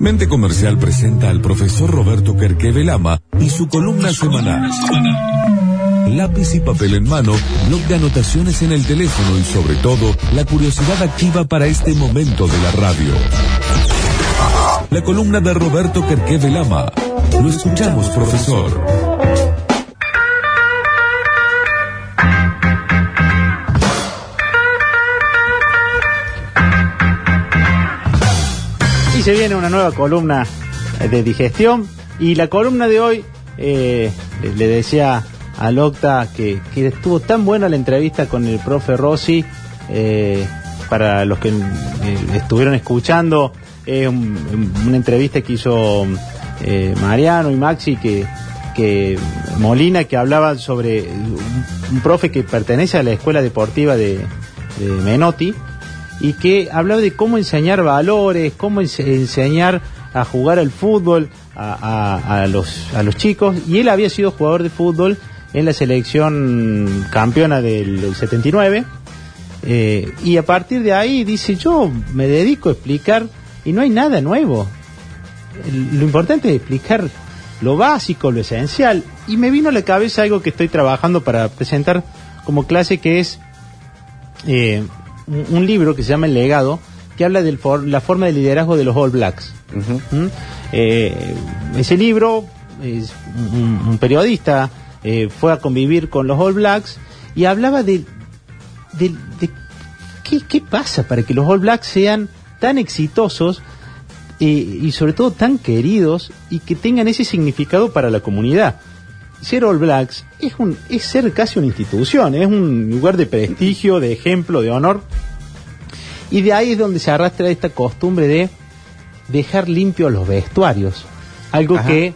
Mente Comercial presenta al profesor Roberto Kerkeve Lama y su columna semanal. Lápiz y papel en mano, blog de anotaciones en el teléfono y sobre todo, la curiosidad activa para este momento de la radio. La columna de Roberto Kerkeve Lama. Lo escuchamos, profesor. Se viene una nueva columna de digestión. Y la columna de hoy, eh, le- decía a Locta que, estuvo tan buena la entrevista con el profe Rossi. eh, para los que eh, estuvieron escuchando, es un- una entrevista que hizo Mariano y Maxi, que, que Molina, que hablaba sobre un, profe que pertenece a la escuela deportiva de, de Menotti y que hablaba de cómo enseñar valores, cómo ense- enseñar a jugar al fútbol a, los, a los chicos. Y él había sido jugador de fútbol en la selección campeona del, del 79. eh, y a partir de ahí dice, yo me dedico a explicar y no hay nada nuevo. Lo importante es explicar lo básico, lo esencial. Y me vino a la cabeza algo que estoy trabajando para presentar como clase que es eh, un, un libro que se llama El legado, que habla de la forma de liderazgo de los All Blacks. ¿Mm? Eh, ese libro, es un, un periodista eh, fue a convivir con los All Blacks y hablaba de, de- de qué, qué pasa para que los All Blacks sean tan exitosos eh, y sobre todo tan queridos y que tengan ese significado para la comunidad. Ser All Blacks es, un, es ser casi una institución, es un lugar de prestigio, de ejemplo, de honor. Y de ahí es donde se arrastra esta costumbre de dejar limpios los vestuarios. Algo Ajá. que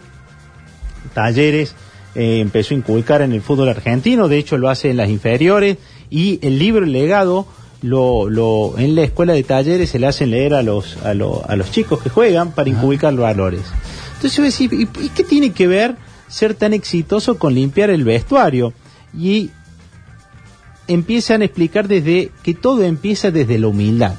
Talleres eh, empezó a inculcar en el fútbol argentino, de hecho lo hace en las inferiores, y el libro legado lo, lo, en la escuela de talleres se le hacen leer a los, a, lo- a los chicos que juegan para inculcar los valores. Entonces yo voy a decir, ¿y, y qué tiene que ver ser tan exitoso con limpiar el vestuario? Y empiezan a explicar desde que todo empieza desde la humildad.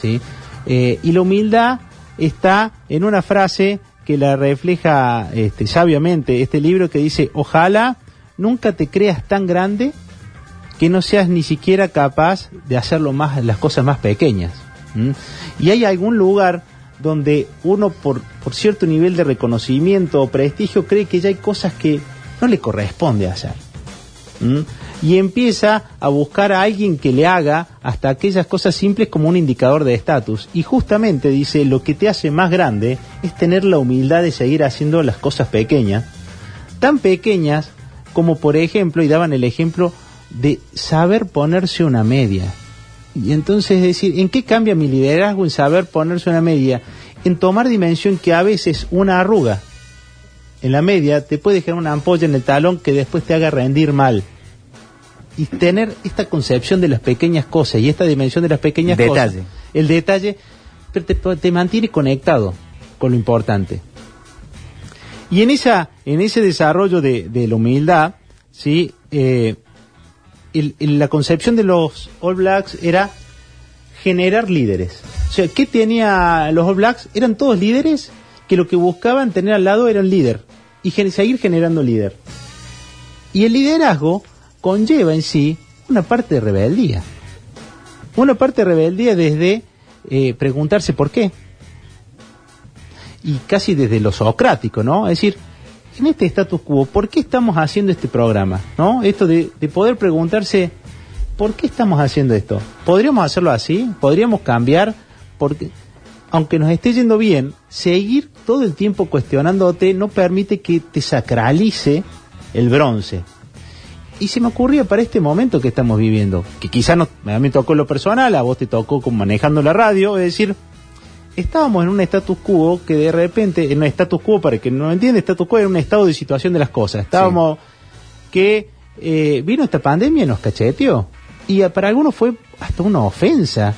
¿sí? Eh, y la humildad está en una frase que la refleja este, sabiamente este libro que dice, ojalá nunca te creas tan grande que no seas ni siquiera capaz de hacerlo más, las cosas más pequeñas. Y hay algún lugar donde uno por, por cierto nivel de reconocimiento o prestigio cree que ya hay cosas que no le corresponde hacer. Y empieza a buscar a alguien que le haga hasta aquellas cosas simples como un indicador de estatus. Y justamente dice, lo que te hace más grande es tener la humildad de seguir haciendo las cosas pequeñas, tan pequeñas como por ejemplo, y daban el ejemplo de saber ponerse una media. Y entonces decir, ¿en qué cambia mi liderazgo en saber ponerse una media? En tomar dimensión que a veces una arruga en la media te puede dejar una ampolla en el talón que después te haga rendir mal. Y tener esta concepción de las pequeñas cosas y esta dimensión de las pequeñas Detalle. cosas. El detalle pero te, te mantiene conectado con lo importante. Y en, esa, en ese desarrollo de, de la humildad, ¿sí? Eh, el- la concepción de los All Blacks era generar líderes. O sea, ¿qué tenía los All Blacks? Eran todos líderes que lo que buscaban tener al lado era un líder y gen- seguir generando líder. Y el liderazgo conlleva en sí una parte de rebeldía. Una parte de rebeldía desde eh, preguntarse por qué. Y casi desde lo socrático, ¿no? Es decir, en este status quo, ¿por qué estamos haciendo este programa? ¿No? Esto de, de poder preguntarse, ¿por qué estamos haciendo esto? ¿Podríamos hacerlo así? ¿Podríamos cambiar? Porque, aunque nos esté yendo bien, seguir todo el tiempo cuestionándote no permite que te sacralice el bronce. Y se me ocurría para este momento que estamos viviendo, que quizás no, a mí me tocó lo personal, a vos te tocó manejando la radio, es decir, estábamos en un status quo que de repente, en un status quo, para que no lo entiende, status quo era un estado de situación de las cosas. Estábamos que eh, vino esta pandemia y nos cacheteó. Y para algunos fue hasta una ofensa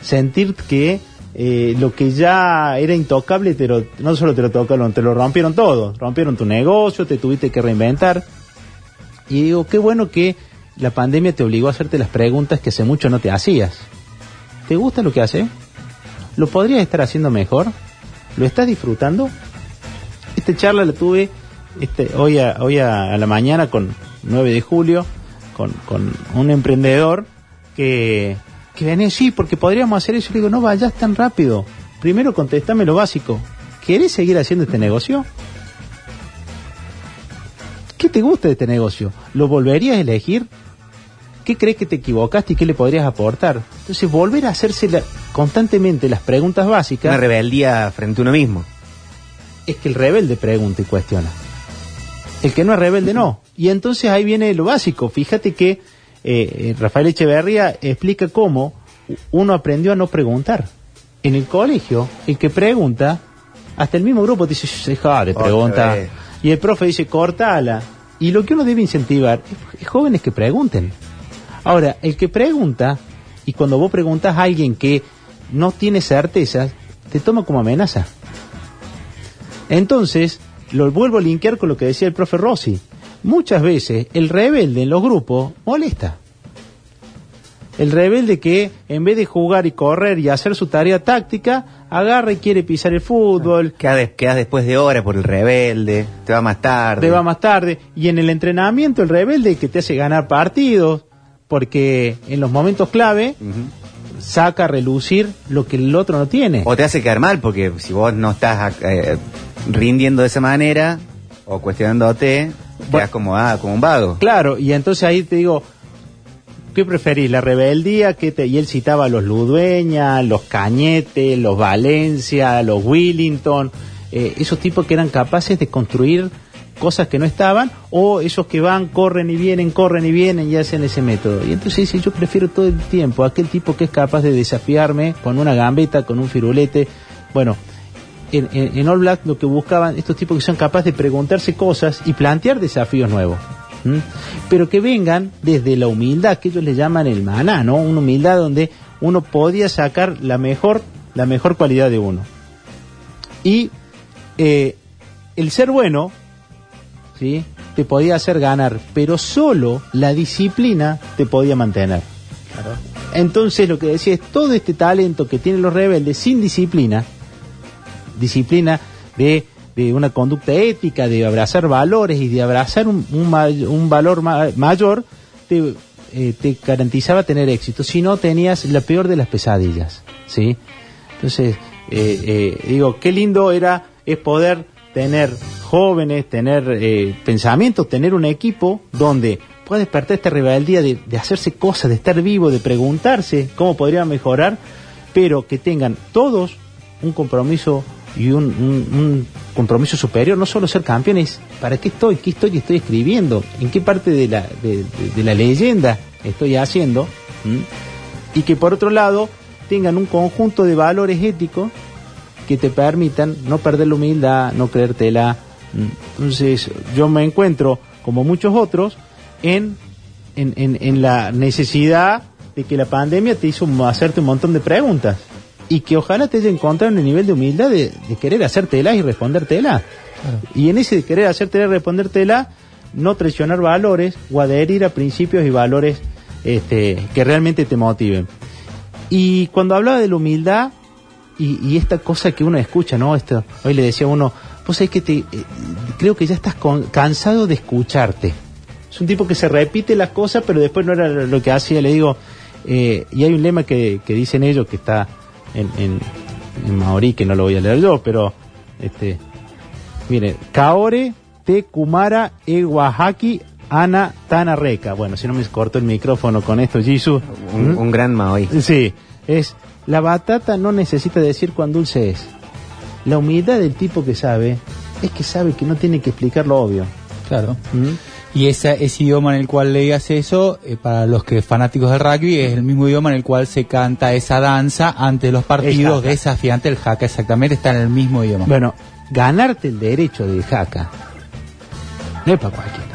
sentir que eh, lo que ya era intocable, te lo- no solo te lo tocaron, te lo rompieron todo. Rompieron tu negocio, te tuviste que reinventar. Y digo, qué bueno que la pandemia te obligó a hacerte las preguntas que hace mucho no te hacías. ¿Te gusta lo que haces? ¿Lo podrías estar haciendo mejor? ¿Lo estás disfrutando? Esta charla la tuve este, hoy, a, hoy a, la mañana con 9 de julio con, con un emprendedor que, que venía, sí, porque podríamos hacer eso. Le digo, no vayas tan rápido. Primero contéstame lo básico. ¿Querés seguir haciendo este negocio? ¿Qué te gusta de este negocio? ¿Lo volverías a elegir? ¿Qué crees que te equivocaste y qué le podrías aportar? Entonces, volver a hacerse constantemente las preguntas básicas. Una rebeldía frente a uno mismo. Es que el rebelde pregunta y cuestiona. El que no es rebelde no. Y entonces ahí viene lo básico. Fíjate que eh, eh, Rafael Echeverría explica cómo uno aprendió a no preguntar. En el colegio, el que pregunta, hasta el mismo grupo te dice, de pregunta. Y el profe dice, cortala. Y lo que uno debe incentivar es, jóvenes que pregunten. Ahora, el que pregunta, y cuando vos preguntas a alguien que no tiene certezas, te toma como amenaza. Entonces, lo vuelvo a linkear con lo que decía el profe Rossi. Muchas veces el rebelde en los grupos molesta. El rebelde que en vez de jugar y correr y hacer su tarea táctica, agarra y quiere pisar el fútbol. Quedas, después de hora por el rebelde, te va más tarde. Te va más tarde. Y en el entrenamiento el rebelde que te hace ganar partidos, porque en los momentos clave saca a relucir lo que el otro no tiene. O te hace quedar mal, porque si vos no estás eh, rindiendo de esa manera o cuestionándote, quedas como, ah, como un vago. Claro, y entonces ahí te digo, ¿Qué preferís? ¿La rebeldía? que te... Y él citaba a los Ludueña, los Cañete, los Valencia, los Willington, eh, esos tipos que eran capaces de construir cosas que no estaban, o esos que van, corren y vienen, corren y vienen y hacen ese método. Y entonces dice, yo prefiero todo el tiempo aquel tipo que es capaz de desafiarme con una gambeta, con un firulete. Bueno, en, All Black lo que buscaban estos tipos que son capaces de preguntarse cosas y plantear desafíos nuevos pero que vengan desde la humildad, que ellos le llaman el maná, ¿no? Una humildad donde uno podía sacar la mejor, la mejor cualidad de uno. Y eh, el ser bueno, ¿sí? Te podía hacer ganar, pero solo la disciplina te podía mantener. Entonces lo que decía es todo este talento que tienen los rebeldes sin disciplina, disciplina de de una conducta ética, de abrazar valores y de abrazar un, un, valor mayor, te, eh, te, garantizaba tener éxito. Si no, tenías la peor de las pesadillas. ¿sí? Entonces, eh, eh, digo, qué lindo era es poder tener jóvenes, tener pensamientos, tener un equipo donde pueda despertar esta rebeldía de, de hacerse cosas, de estar vivo, de preguntarse cómo podría mejorar, pero que tengan todos un compromiso y un, compromiso superior, no solo ser campeones, ¿para qué estoy? ¿Qué estoy? estoy escribiendo? ¿En qué parte de la, de, la leyenda estoy haciendo? Y que por otro lado tengan un conjunto de valores éticos que te permitan no perder la humildad, no creértela. Entonces yo me encuentro, como muchos otros, en, en, en, en la necesidad de que la pandemia te hizo hacerte un montón de preguntas y que ojalá te haya encontrado en el nivel de humildad de, querer hacértela y respondértela. Y en ese de querer hacértela y respondértela, no traicionar valores o adherir a principios y valores este, que realmente te motiven. Y cuando hablaba de la humildad y, esta cosa que uno escucha, ¿no? Esto, hoy le decía a uno, pues es que te, eh, creo que ya estás cansado de escucharte. Es un tipo que se repite las cosas, pero después no era lo que hacía. Le digo, eh, y hay un lema que, que dicen ellos que está en, en, maorí, que no lo voy a leer yo, pero este, mire, Kaore te Kumara e Oaxaca Ana Tanareca. Bueno, si no me corto el micrófono con esto, Jisoo. Un, un, gran maorí. Sí, es la batata no necesita decir cuán dulce es. La humildad del tipo que sabe es que sabe que no tiene que explicar lo obvio. Claro. Y ese, ese idioma en el cual leías eso, eh, para los que fanáticos del rugby, es el mismo idioma en el cual se canta esa danza ante los partidos desafiante el jaca, exactamente, está en el mismo idioma. Bueno, ganarte el derecho del jaca no es para cualquiera.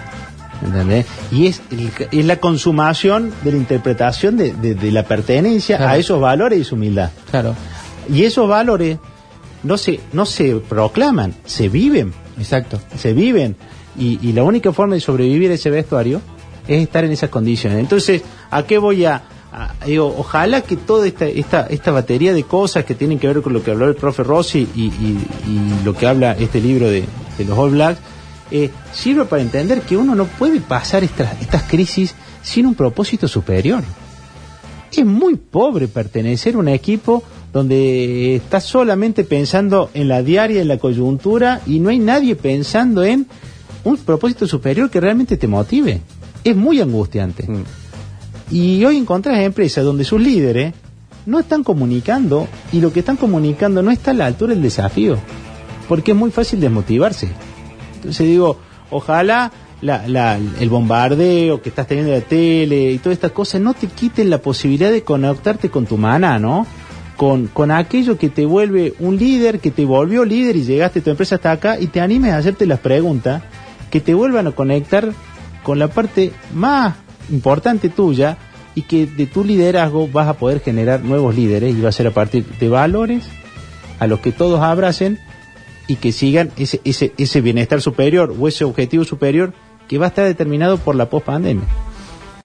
¿Entendés? Y es, es la consumación de la interpretación de, de, la pertenencia a esos valores y su humildad. Claro. Y esos valores no se, no se proclaman, se viven. Exacto. Se viven. Y, la única forma de sobrevivir ese vestuario es estar en esas condiciones. Entonces, ¿a qué voy a, digo, ojalá que toda esta, esta, esta batería de cosas que tienen que ver con lo que habló el profe Rossi y, lo que habla este libro de, los All Blacks, eh, sirva para entender que uno no puede pasar estas, estas crisis sin un propósito superior. Es muy pobre pertenecer a un equipo donde estás solamente pensando en la diaria, en la coyuntura, y no hay nadie pensando en un propósito superior que realmente te motive. Es muy angustiante. Mm. Y hoy encontrás empresas donde sus líderes no están comunicando y lo que están comunicando no está a la altura del desafío, porque es muy fácil desmotivarse. Entonces digo, ojalá el bombardeo que estás teniendo de la tele y todas estas cosas no te quiten la posibilidad de conectarte con tu mana, ¿no? Con, con aquello que te vuelve un líder, que te volvió líder y llegaste tu empresa hasta acá y te animes a hacerte las preguntas que te vuelvan a conectar con la parte más importante tuya y que de tu liderazgo vas a poder generar nuevos líderes y va a ser a partir de valores a los que todos abracen y que sigan ese, ese, ese bienestar superior o ese objetivo superior que va a estar determinado por la pospandemia.